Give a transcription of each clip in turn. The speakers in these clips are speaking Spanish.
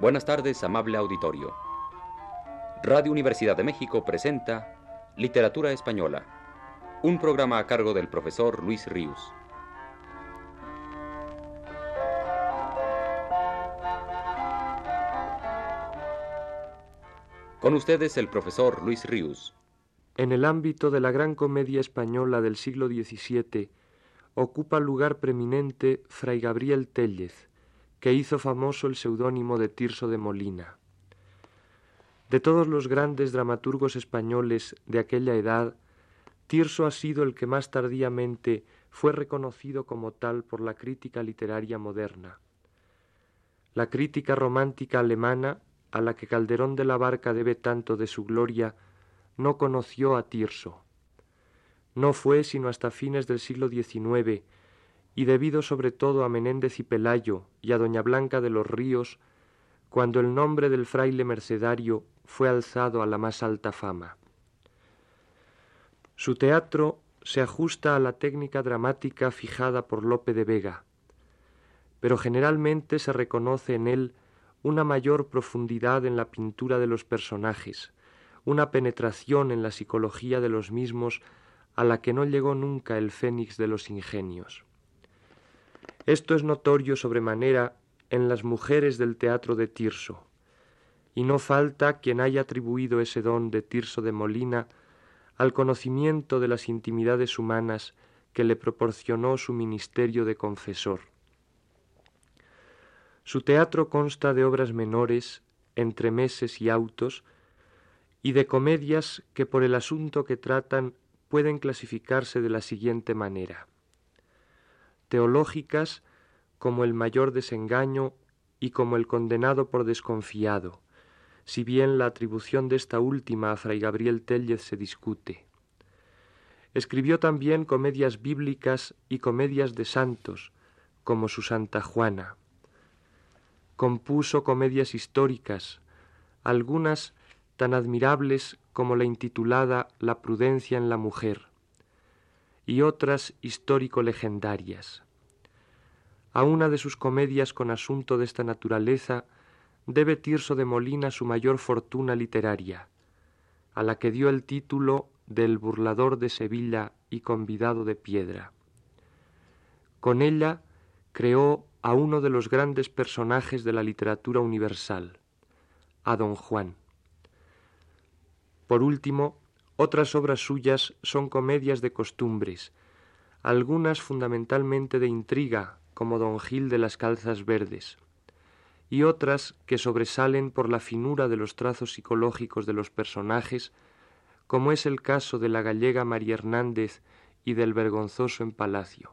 Buenas tardes, amable auditorio. Radio Universidad de México presenta Literatura Española, un programa a cargo del profesor Luis Ríos. Con ustedes el profesor Luis Ríos. En el ámbito de la gran comedia española del siglo XVII ocupa lugar preeminente Fray Gabriel Tellez, que hizo famoso el seudónimo de Tirso de Molina. De todos los grandes dramaturgos españoles de aquella edad, Tirso ha sido el que más tardíamente fue reconocido como tal por la crítica literaria moderna. La crítica romántica alemana, a la que Calderón de la Barca debe tanto de su gloria, no conoció a Tirso. No fue sino hasta fines del siglo XIX y debido sobre todo a Menéndez y Pelayo y a Doña Blanca de los Ríos, cuando el nombre del fraile mercedario fue alzado a la más alta fama. Su teatro se ajusta a la técnica dramática fijada por Lope de Vega, pero generalmente se reconoce en él una mayor profundidad en la pintura de los personajes, una penetración en la psicología de los mismos a la que no llegó nunca el fénix de los ingenios. Esto es notorio sobremanera en las mujeres del teatro de Tirso, y no falta quien haya atribuido ese don de Tirso de Molina al conocimiento de las intimidades humanas que le proporcionó su ministerio de confesor. Su teatro consta de obras menores, entremeses y autos, y de comedias que por el asunto que tratan pueden clasificarse de la siguiente manera teológicas como el mayor desengaño y como el condenado por desconfiado, si bien la atribución de esta última a Fray Gabriel Tellez se discute. Escribió también comedias bíblicas y comedias de santos, como su Santa Juana. Compuso comedias históricas, algunas tan admirables como la intitulada La prudencia en la mujer, y otras histórico-legendarias. A una de sus comedias con asunto de esta naturaleza debe Tirso de Molina su mayor fortuna literaria, a la que dio el título del burlador de Sevilla y convidado de piedra. Con ella creó a uno de los grandes personajes de la literatura universal, a don Juan. Por último, otras obras suyas son comedias de costumbres, algunas fundamentalmente de intriga, como Don Gil de las Calzas Verdes, y otras que sobresalen por la finura de los trazos psicológicos de los personajes, como es el caso de la gallega María Hernández y del vergonzoso en Palacio.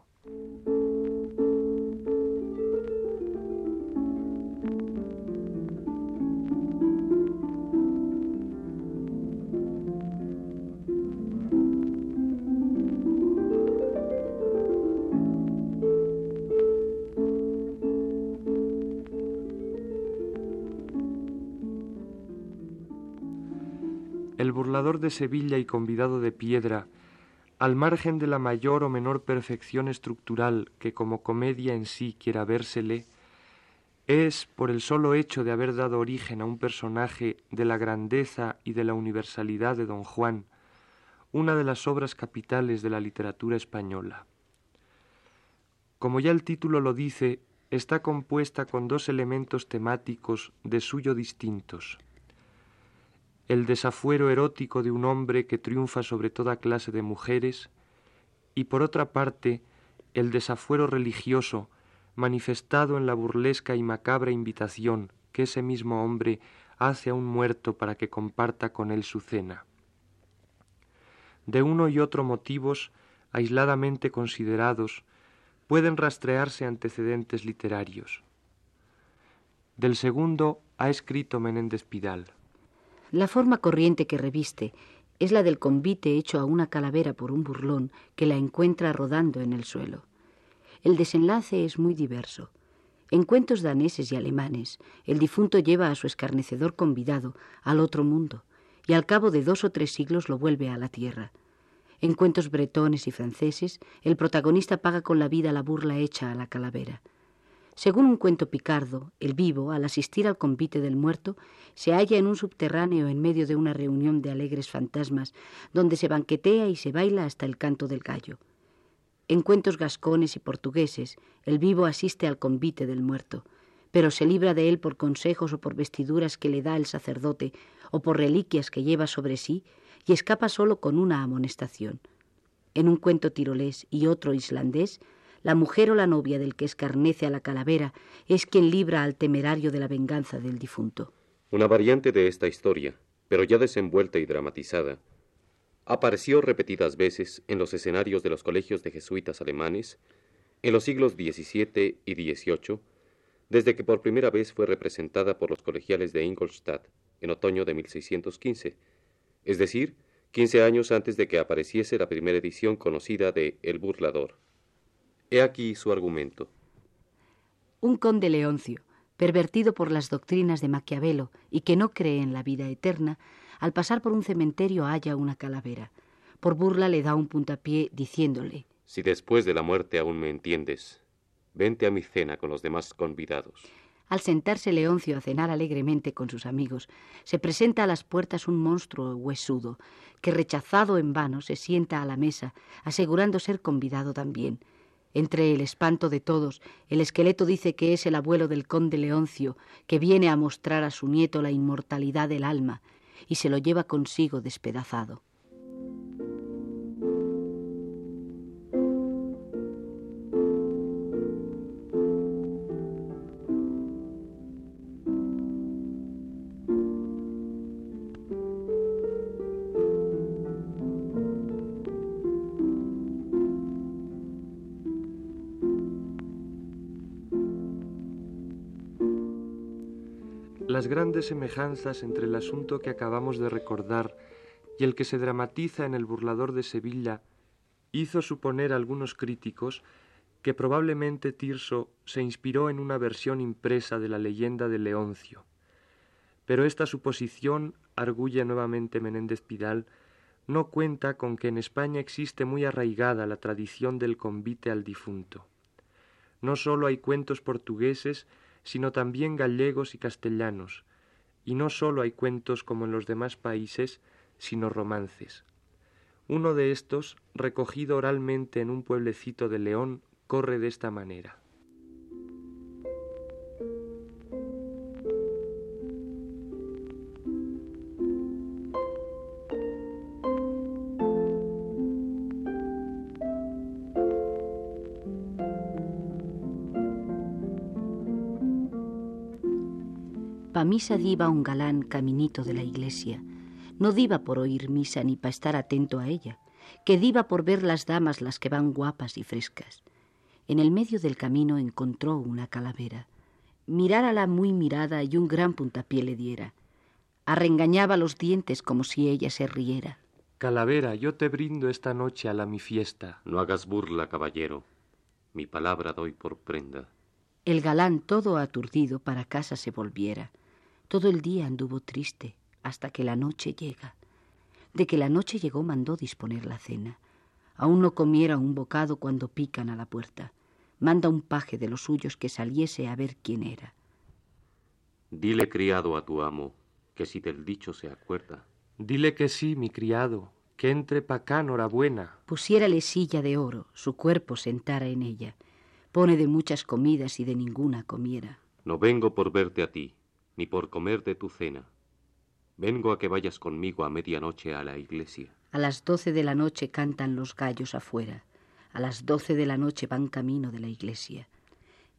Burlador de Sevilla y convidado de piedra, al margen de la mayor o menor perfección estructural que como comedia en sí quiera vérsele, es, por el solo hecho de haber dado origen a un personaje de la grandeza y de la universalidad de don Juan, una de las obras capitales de la literatura española. Como ya el título lo dice, está compuesta con dos elementos temáticos de suyo distintos el desafuero erótico de un hombre que triunfa sobre toda clase de mujeres, y por otra parte el desafuero religioso manifestado en la burlesca y macabra invitación que ese mismo hombre hace a un muerto para que comparta con él su cena. De uno y otro motivos, aisladamente considerados, pueden rastrearse antecedentes literarios. Del segundo ha escrito Menéndez Pidal. La forma corriente que reviste es la del convite hecho a una calavera por un burlón que la encuentra rodando en el suelo. El desenlace es muy diverso. En cuentos daneses y alemanes, el difunto lleva a su escarnecedor convidado al otro mundo y al cabo de dos o tres siglos lo vuelve a la tierra. En cuentos bretones y franceses, el protagonista paga con la vida la burla hecha a la calavera. Según un cuento picardo, el vivo, al asistir al convite del muerto, se halla en un subterráneo en medio de una reunión de alegres fantasmas, donde se banquetea y se baila hasta el canto del gallo. En cuentos gascones y portugueses, el vivo asiste al convite del muerto, pero se libra de él por consejos o por vestiduras que le da el sacerdote o por reliquias que lleva sobre sí y escapa solo con una amonestación. En un cuento tirolés y otro islandés, la mujer o la novia del que escarnece a la calavera es quien libra al temerario de la venganza del difunto. Una variante de esta historia, pero ya desenvuelta y dramatizada, apareció repetidas veces en los escenarios de los colegios de jesuitas alemanes en los siglos XVII y XVIII, desde que por primera vez fue representada por los colegiales de Ingolstadt en otoño de 1615, es decir, quince años antes de que apareciese la primera edición conocida de El Burlador. He aquí su argumento. Un conde Leoncio, pervertido por las doctrinas de Maquiavelo y que no cree en la vida eterna, al pasar por un cementerio halla una calavera. Por burla le da un puntapié diciéndole Si después de la muerte aún me entiendes, vente a mi cena con los demás convidados. Al sentarse Leoncio a cenar alegremente con sus amigos, se presenta a las puertas un monstruo huesudo, que rechazado en vano se sienta a la mesa, asegurando ser convidado también. Entre el espanto de todos, el esqueleto dice que es el abuelo del conde Leoncio, que viene a mostrar a su nieto la inmortalidad del alma, y se lo lleva consigo despedazado. Grandes semejanzas entre el asunto que acabamos de recordar y el que se dramatiza en el burlador de Sevilla hizo suponer a algunos críticos que probablemente Tirso se inspiró en una versión impresa de la leyenda de Leoncio. Pero esta suposición, arguye nuevamente Menéndez Pidal, no cuenta con que en España existe muy arraigada la tradición del convite al difunto. No sólo hay cuentos portugueses, sino también gallegos y castellanos, y no sólo hay cuentos como en los demás países, sino romances. Uno de estos, recogido oralmente en un pueblecito de León, corre de esta manera. Misa diva un galán caminito de la iglesia. No diva por oír misa ni pa' estar atento a ella, que diva por ver las damas las que van guapas y frescas. En el medio del camino encontró una calavera. Mirárala muy mirada y un gran puntapié le diera. Arrengañaba los dientes como si ella se riera. Calavera, yo te brindo esta noche a la mi fiesta. No hagas burla, caballero. Mi palabra doy por prenda. El galán, todo aturdido, para casa se volviera. Todo el día anduvo triste hasta que la noche llega. De que la noche llegó mandó disponer la cena. Aún no comiera un bocado cuando pican a la puerta. Manda un paje de los suyos que saliese a ver quién era. Dile, criado, a tu amo, que si del dicho se acuerda. Dile que sí, mi criado, que entre pa' acá, enhorabuena. Pusiérale silla de oro, su cuerpo sentara en ella. Pone de muchas comidas y de ninguna comiera. No vengo por verte a ti, ni por comer de tu cena. Vengo a que vayas conmigo a medianoche a la iglesia. A las doce de la noche cantan los gallos afuera. A las doce de la noche van camino de la iglesia.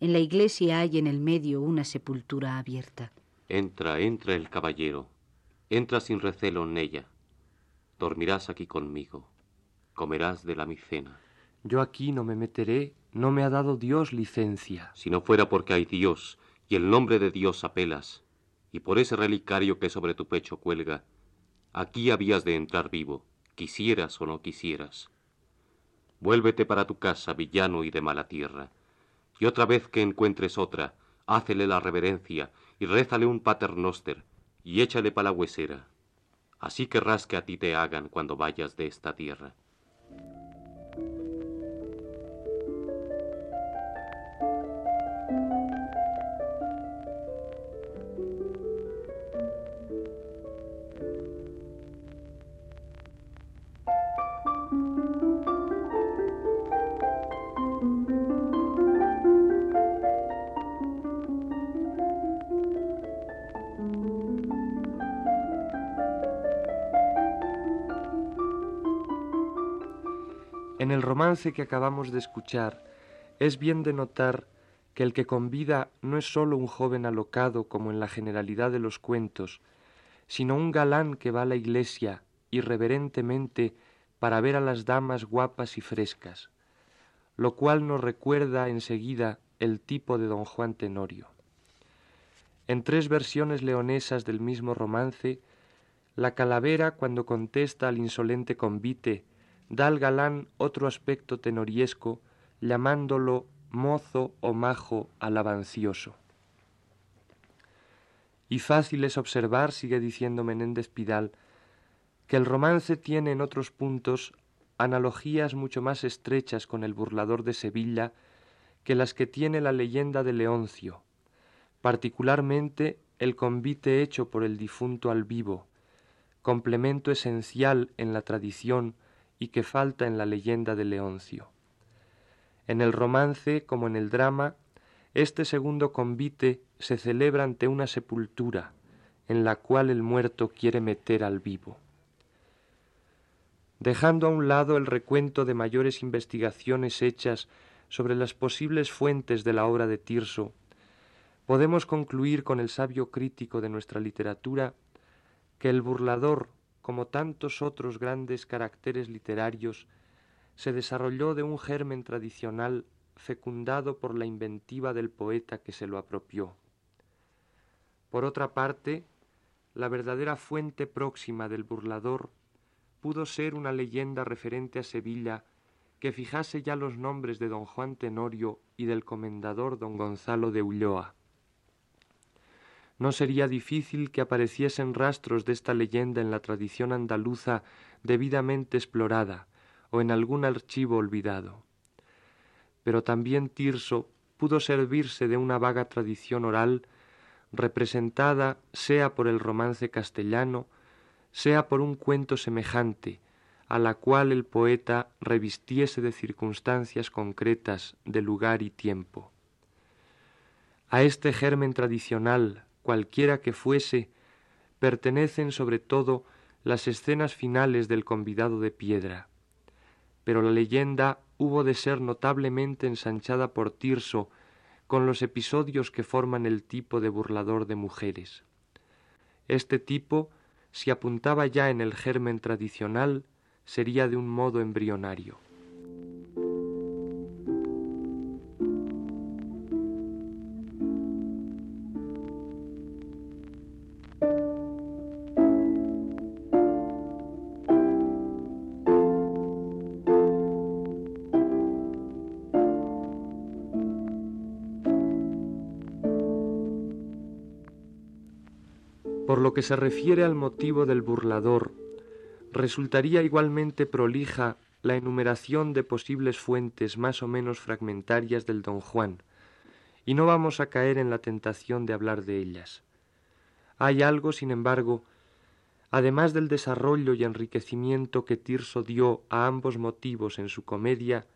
En la iglesia hay en el medio una sepultura abierta. Entra, entra el caballero. Entra sin recelo en ella. Dormirás aquí conmigo. Comerás de la mi cena. Yo aquí no me meteré, no me ha dado Dios licencia. Si no fuera porque hay Dios y el nombre de Dios apelas, y por ese relicario que sobre tu pecho cuelga, aquí habías de entrar vivo, quisieras o no quisieras. Vuélvete para tu casa, villano y de mala tierra, y otra vez que encuentres otra, hácele la reverencia y rézale un paternoster y échale pa la huesera. Así querrás que a ti te hagan cuando vayas de esta tierra. Romance que acabamos de escuchar, es bien de notar que el que convida no es sólo un joven alocado como en la generalidad de los cuentos, sino un galán que va a la iglesia irreverentemente para ver a las damas guapas y frescas, lo cual nos recuerda enseguida el tipo de don Juan Tenorio. En tres versiones leonesas del mismo romance, la calavera cuando contesta al insolente convite da al galán otro aspecto tenoriesco, llamándolo mozo o majo alabancioso. Y fácil es observar, sigue diciendo Menéndez Pidal, que el romance tiene en otros puntos analogías mucho más estrechas con el burlador de Sevilla que las que tiene la leyenda de Leoncio, particularmente el convite hecho por el difunto al vivo, complemento esencial en la tradición y que falta en la leyenda de Leoncio. En el romance, como en el drama, este segundo convite se celebra ante una sepultura en la cual el muerto quiere meter al vivo. Dejando a un lado el recuento de mayores investigaciones hechas sobre las posibles fuentes de la obra de Tirso, podemos concluir con el sabio crítico de nuestra literatura que el burlador como tantos otros grandes caracteres literarios, se desarrolló de un germen tradicional fecundado por la inventiva del poeta que se lo apropió. Por otra parte, la verdadera fuente próxima del burlador pudo ser una leyenda referente a Sevilla que fijase ya los nombres de don Juan Tenorio y del comendador don Gonzalo de Ulloa no sería difícil que apareciesen rastros de esta leyenda en la tradición andaluza debidamente explorada o en algún archivo olvidado. Pero también Tirso pudo servirse de una vaga tradición oral representada sea por el romance castellano, sea por un cuento semejante, a la cual el poeta revistiese de circunstancias concretas de lugar y tiempo. A este germen tradicional cualquiera que fuese, pertenecen sobre todo las escenas finales del convidado de piedra. Pero la leyenda hubo de ser notablemente ensanchada por Tirso con los episodios que forman el tipo de burlador de mujeres. Este tipo, si apuntaba ya en el germen tradicional, sería de un modo embrionario. Por lo que se refiere al motivo del burlador, resultaría igualmente prolija la enumeración de posibles fuentes más o menos fragmentarias del don Juan, y no vamos a caer en la tentación de hablar de ellas. Hay algo, sin embargo, además del desarrollo y enriquecimiento que Tirso dio a ambos motivos en su comedia,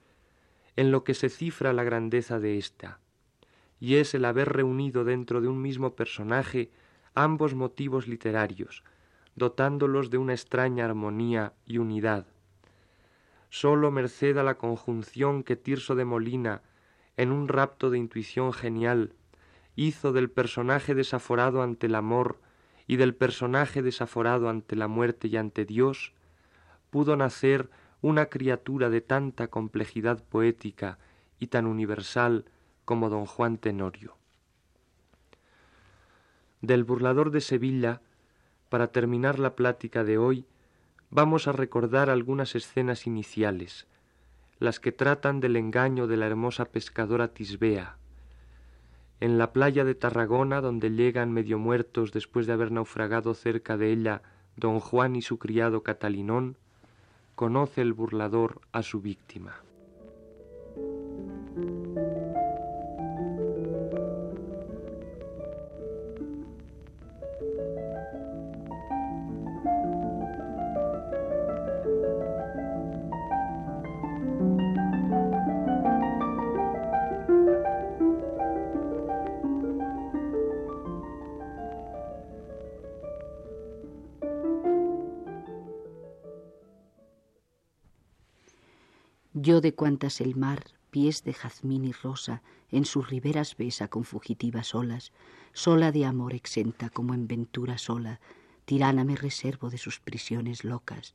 en lo que se cifra la grandeza de ésta, y es el haber reunido dentro de un mismo personaje ambos motivos literarios, dotándolos de una extraña armonía y unidad. Sólo merced a la conjunción que Tirso de Molina, en un rapto de intuición genial, hizo del personaje desaforado ante el amor y del personaje desaforado ante la muerte y ante Dios, pudo nacer una criatura de tanta complejidad poética y tan universal como don Juan Tenorio del burlador de Sevilla, para terminar la plática de hoy, vamos a recordar algunas escenas iniciales, las que tratan del engaño de la hermosa pescadora Tisbea. En la playa de Tarragona, donde llegan medio muertos después de haber naufragado cerca de ella don Juan y su criado Catalinón, conoce el burlador a su víctima. yo de cuantas el mar, pies de jazmín y rosa, en sus riberas besa con fugitivas olas, sola de amor exenta como en ventura sola, tirana me reservo de sus prisiones locas.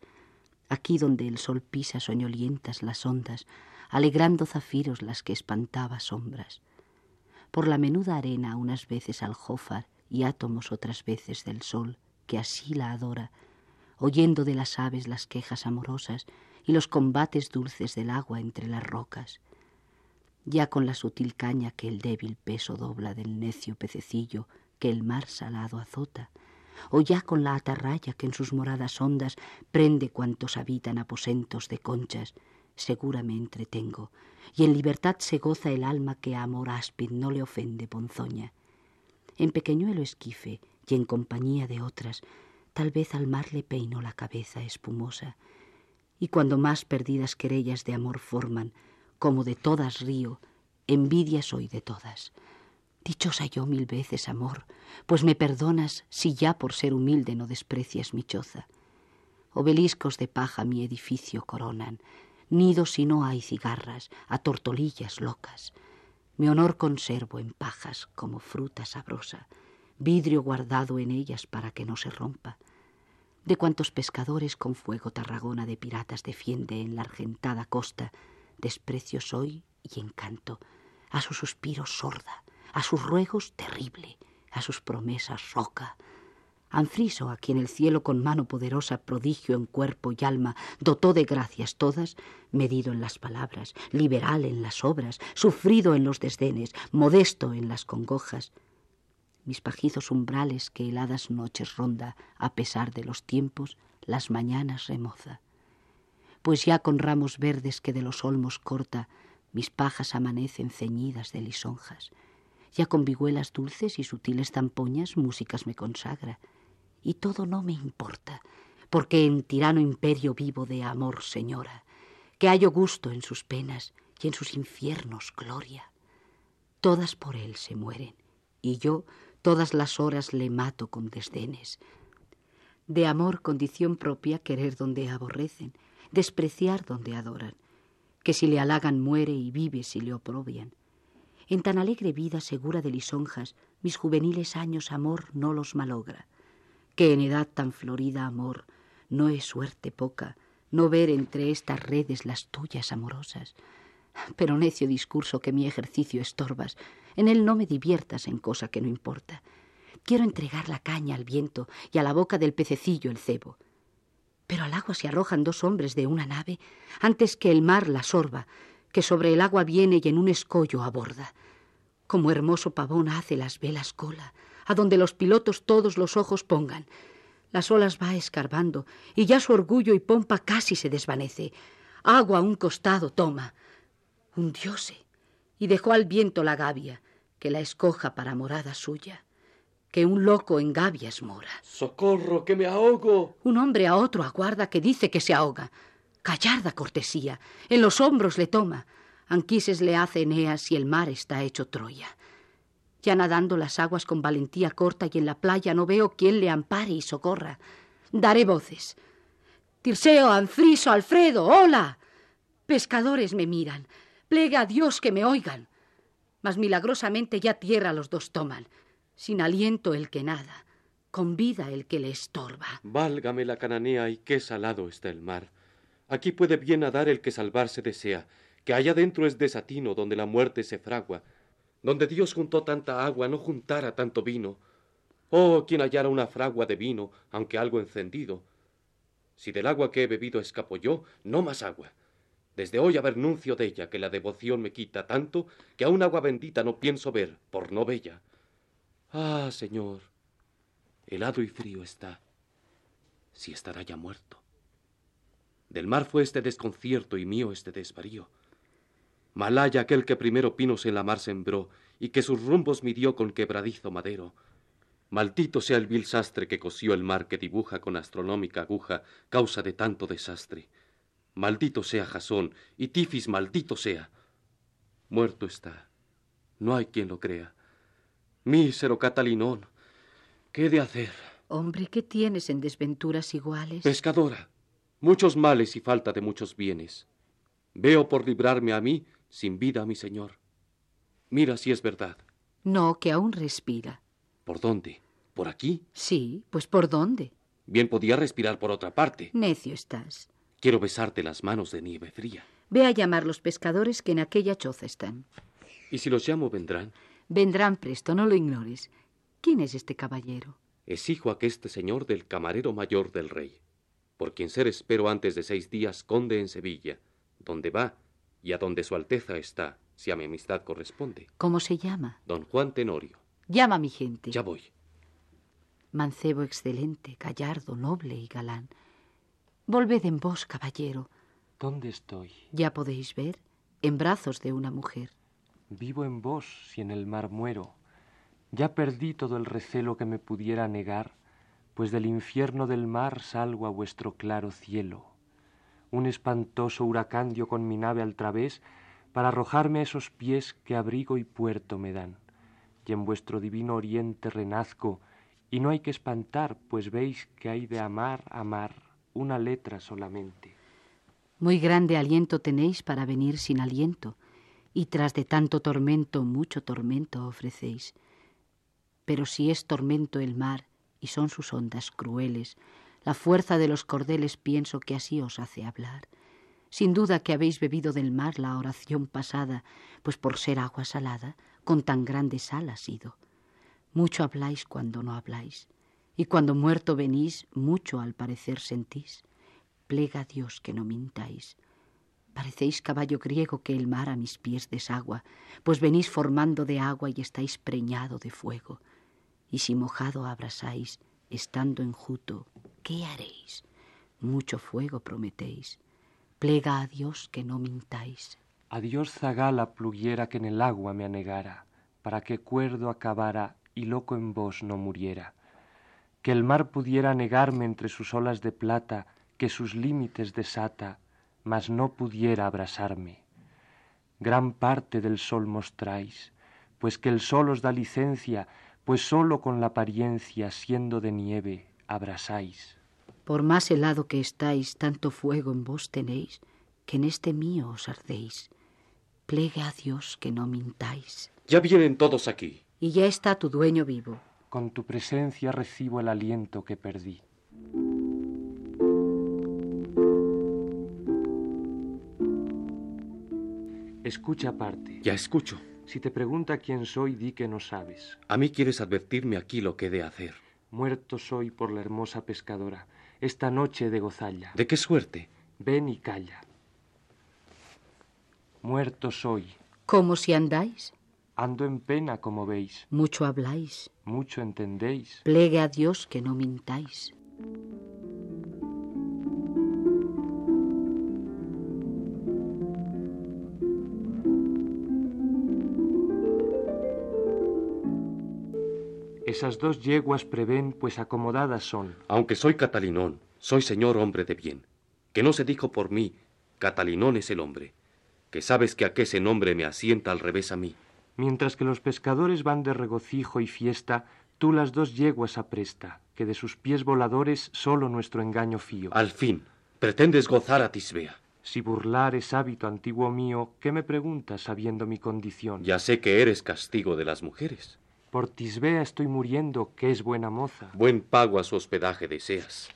Aquí donde el sol pisa soñolientas las ondas, alegrando zafiros las que espantaba sombras. Por la menuda arena unas veces aljófar y átomos otras veces del sol, que así la adora, oyendo de las aves las quejas amorosas y los combates dulces del agua entre las rocas. Ya con la sutil caña que el débil peso dobla del necio pececillo que el mar salado azota, o ya con la atarraya que en sus moradas ondas prende cuantos habitan aposentos de conchas, segura me entretengo, y en libertad se goza el alma que a amor áspid no le ofende ponzoña. En pequeñuelo esquife y en compañía de otras, tal vez al mar le peino la cabeza espumosa, y cuando más perdidas querellas de amor forman, como de todas río, envidia soy de todas. Dichosa yo mil veces, amor, pues me perdonas si ya por ser humilde no desprecias mi choza. Obeliscos de paja mi edificio coronan, nidos si no hay cigarras, a tortolillas locas. Mi honor conservo en pajas como fruta sabrosa, vidrio guardado en ellas para que no se rompa. De cuantos pescadores con fuego Tarragona de piratas defiende en la argentada costa, desprecio soy y encanto, a sus suspiros sorda, a sus ruegos terrible, a sus promesas roca, Anfriso, a quien el cielo con mano poderosa, prodigio en cuerpo y alma, dotó de gracias todas, medido en las palabras, liberal en las obras, sufrido en los desdenes, modesto en las congojas, mis pajizos umbrales que heladas noches ronda, a pesar de los tiempos, las mañanas remoza. Pues ya con ramos verdes que de los olmos corta, mis pajas amanecen ceñidas de lisonjas. Ya con vihuelas dulces y sutiles zampoñas músicas me consagra y todo no me importa, porque en tirano imperio vivo de amor, señora, que hallo gusto en sus penas y en sus infiernos gloria. Todas por él se mueren, y yo todas las horas le mato con desdenes. De amor condición propia querer donde aborrecen, despreciar donde adoran, que si le halagan muere y vive si le oprobian. En tan alegre vida segura de lisonjas, mis juveniles años amor no los malogra que en edad tan florida amor no es suerte poca no ver entre estas redes las tuyas amorosas. Pero necio discurso que mi ejercicio estorbas, en él no me diviertas en cosa que no importa. Quiero entregar la caña al viento y a la boca del pececillo el cebo. Pero al agua se arrojan dos hombres de una nave antes que el mar la sorba, que sobre el agua viene y en un escollo aborda. Como hermoso pavón hace las velas cola, a donde los pilotos todos los ojos pongan. Las olas va escarbando y ya su orgullo y pompa casi se desvanece. Agua a un costado toma. Hundióse y dejó al viento la gavia, que la escoja para morada suya. Que un loco en gavias mora. ¡Socorro, que me ahogo! Un hombre a otro aguarda que dice que se ahoga. Callarda cortesía, en los hombros le toma. Anquises le hace Eneas y el mar está hecho Troya. Ya nadando las aguas con valentía corta y en la playa no veo quien le ampare y socorra. Daré voces. Tirseo, Anfriso, Alfredo, hola. Pescadores me miran. Plega a Dios que me oigan. Mas milagrosamente ya tierra los dos toman. Sin aliento el que nada, con vida el que le estorba. Válgame la cananea y qué salado está el mar. Aquí puede bien nadar el que salvarse desea, que allá dentro es desatino donde la muerte se fragua, donde Dios juntó tanta agua, no juntara tanto vino. Oh, quien hallara una fragua de vino, aunque algo encendido. Si del agua que he bebido escapo yo, no más agua. Desde hoy haber nuncio de ella, que la devoción me quita tanto, que a un agua bendita no pienso ver, por no bella. Ah, Señor, helado y frío está, si estará ya muerto. Del mar fue este desconcierto y mío este desvarío. Malaya aquel que primero pinos en la mar sembró y que sus rumbos midió con quebradizo madero. Maldito sea el vil sastre que cosió el mar que dibuja con astronómica aguja causa de tanto desastre. Maldito sea Jasón y Tifis maldito sea. Muerto está. No hay quien lo crea. Mísero Catalinón, ¿qué he de hacer? Hombre, ¿qué tienes en desventuras iguales? Pescadora, muchos males y falta de muchos bienes. Veo por librarme a mí sin vida a mi señor. Mira si es verdad. No, que aún respira. ¿Por dónde? ¿Por aquí? Sí, pues ¿por dónde? Bien podía respirar por otra parte. Necio estás. Quiero besarte las manos de nieve fría. Ve a llamar los pescadores que en aquella choza están. ¿Y si los llamo, vendrán? Vendrán presto, no lo ignores. ¿Quién es este caballero? Es hijo aqueste señor del camarero mayor del rey, por quien ser espero antes de seis días conde en Sevilla, donde va y a donde su alteza está, si a mi amistad corresponde. ¿Cómo se llama? Don Juan Tenorio. Llama a mi gente. Ya voy. Mancebo excelente, gallardo, noble y galán. Volved en vos, caballero. ¿Dónde estoy? Ya podéis ver, en brazos de una mujer. Vivo en vos si en el mar muero. Ya perdí todo el recelo que me pudiera negar, pues del infierno del mar salgo a vuestro claro cielo. Un espantoso huracán dio con mi nave al través para arrojarme a esos pies que abrigo y puerto me dan. Y en vuestro divino oriente renazco, y no hay que espantar, pues veis que hay de amar, amar, una letra solamente. Muy grande aliento tenéis para venir sin aliento, y tras de tanto tormento mucho tormento ofrecéis. Pero si es tormento el mar, y son sus ondas crueles, la fuerza de los cordeles pienso que así os hace hablar. Sin duda que habéis bebido del mar la oración pasada, pues por ser agua salada, con tan grande sal ha sido. Mucho habláis cuando no habláis, y cuando muerto venís, mucho al parecer sentís. Plega a Dios que no mintáis. Parecéis caballo griego que el mar a mis pies desagua, pues venís formando de agua y estáis preñado de fuego. Y si mojado abrasáis, estando enjuto, ¿qué haréis? Mucho fuego prometéis. Plega a Dios que no mintáis. A Dios zagala pluguiera que en el agua me anegara, para que cuerdo acabara y loco en vos no muriera. Que el mar pudiera negarme entre sus olas de plata, que sus límites desata, mas no pudiera abrasarme. Gran parte del sol mostráis, pues que el sol os da licencia, pues sólo con la apariencia, siendo de nieve, abrasáis. Por más helado que estáis, tanto fuego en vos tenéis, que en este mío os ardéis. Plegue a Dios que no mintáis. Ya vienen todos aquí. Y ya está tu dueño vivo. Con tu presencia recibo el aliento que perdí. Escucha aparte. Ya escucho. Si te pregunta quién soy, di que no sabes. A mí quieres advertirme aquí lo que he de hacer. Muerto soy por la hermosa pescadora, esta noche de gozalla. ¿De qué suerte? Ven y calla. Muerto soy. ¿Cómo si andáis? Ando en pena, como veis. Mucho habláis. Mucho entendéis. Plegue a Dios que no mintáis. Esas dos yeguas prevén, pues acomodadas son. Aunque soy catalinón, soy señor hombre de bien. Que no se dijo por mí, catalinón es el hombre. Que sabes que aquese nombre me asienta al revés a mí. Mientras que los pescadores van de regocijo y fiesta, tú las dos yeguas apresta, que de sus pies voladores solo nuestro engaño fío. Al fin, pretendes gozar a Tisbea. Si burlar es hábito antiguo mío, ¿qué me preguntas sabiendo mi condición? Ya sé que eres castigo de las mujeres. Por Tisbea estoy muriendo, que es buena moza. Buen pago a su hospedaje deseas.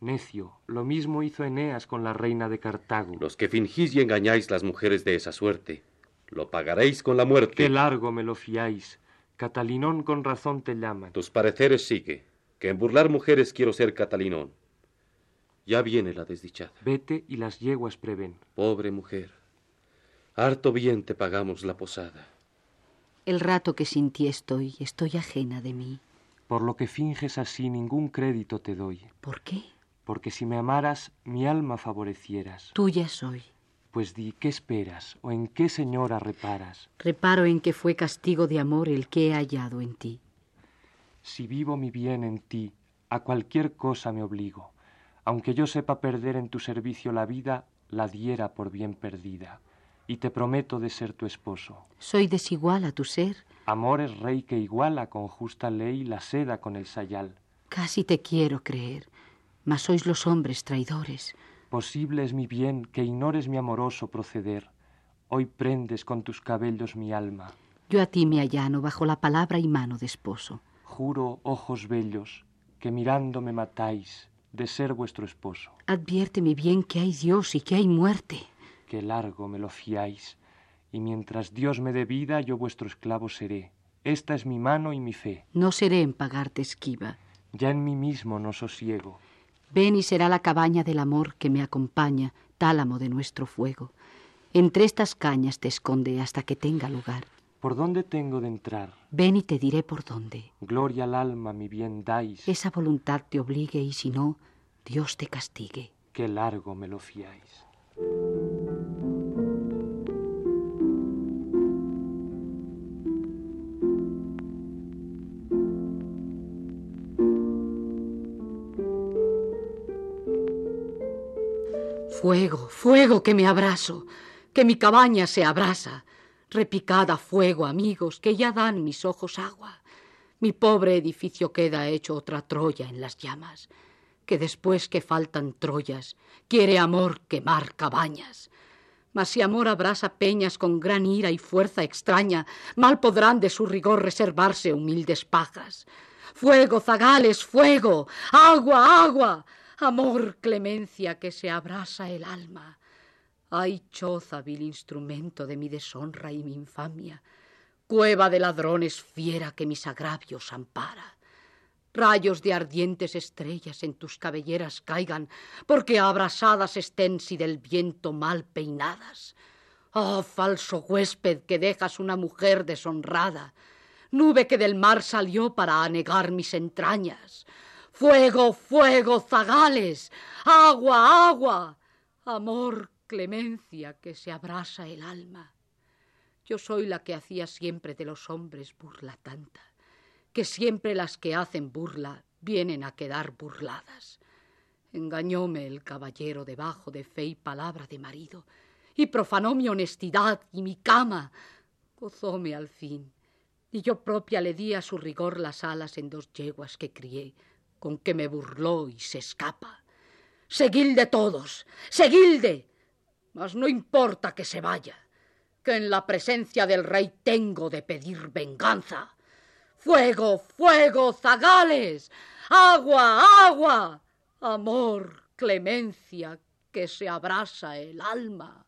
Necio, lo mismo hizo Eneas con la reina de Cartago. Los que fingís y engañáis las mujeres de esa suerte, lo pagaréis con la muerte. Qué largo me lo fiáis. Catalinón con razón te llaman. Tus pareceres sigue, que en burlar mujeres quiero ser Catalinón. Ya viene la desdichada. Vete y las yeguas prevén. Pobre mujer, harto bien te pagamos la posada. El rato que sin ti estoy, estoy ajena de mí. Por lo que finges así, ningún crédito te doy. ¿Por qué? Porque si me amaras, mi alma favorecieras. Tuya soy. Pues di, ¿qué esperas? ¿O en qué señora reparas? Reparo en que fue castigo de amor el que he hallado en ti. Si vivo mi bien en ti, a cualquier cosa me obligo. Aunque yo sepa perder en tu servicio la vida, la diera por bien perdida. Y te prometo de ser tu esposo. Soy desigual a tu ser. Amor es rey que iguala con justa ley la seda con el sayal. Casi te quiero creer, mas sois los hombres traidores. Posible es mi bien que ignores mi amoroso proceder. Hoy prendes con tus cabellos mi alma. Yo a ti me allano bajo la palabra y mano de esposo. Juro, ojos bellos, que mirando me matáis de ser vuestro esposo. Adviérteme bien que hay Dios y que hay muerte. Que largo me lo fiáis, y mientras Dios me dé vida, yo vuestro esclavo seré. Esta es mi mano y mi fe. No seré en pagarte esquiva. Ya en mí mismo no sosiego. Ven y será la cabaña del amor que me acompaña, tálamo de nuestro fuego. Entre estas cañas te esconde hasta que tenga lugar. ¿Por dónde tengo de entrar? Ven y te diré por dónde. Gloria al alma, mi bien dais. Esa voluntad te obligue y si no, Dios te castigue. Qué largo me lo fiáis. Fuego, fuego que me abrazo, que mi cabaña se abrasa. Repicada fuego, amigos, que ya dan mis ojos agua. Mi pobre edificio queda hecho otra Troya en las llamas, que después que faltan Troyas, quiere amor quemar cabañas. Mas si amor abrasa peñas con gran ira y fuerza extraña, mal podrán de su rigor reservarse humildes pajas. Fuego, zagales, fuego, agua, agua, amor, clemencia que se abrasa el alma. Ay, choza, vil instrumento de mi deshonra y mi infamia, cueva de ladrones fiera que mis agravios ampara. Rayos de ardientes estrellas en tus cabelleras caigan, porque abrasadas estén si del viento mal peinadas. Oh, falso huésped que dejas una mujer deshonrada, nube que del mar salió para anegar mis entrañas. Fuego, fuego, zagales, agua, agua, amor, clemencia que se abrasa el alma. Yo soy la que hacía siempre de los hombres burla tanta, que siempre las que hacen burla vienen a quedar burladas. Engañóme el caballero debajo de fe y palabra de marido, y profanó mi honestidad y mi cama. Gozóme al fin, y yo propia le di a su rigor las alas en dos yeguas que crié, con que me burló y se escapa. Seguilde todos, seguilde. Mas no importa que se vaya, que en la presencia del rey tengo de pedir venganza. Fuego, fuego, zagales, agua, agua, amor, clemencia, que se abrasa el alma.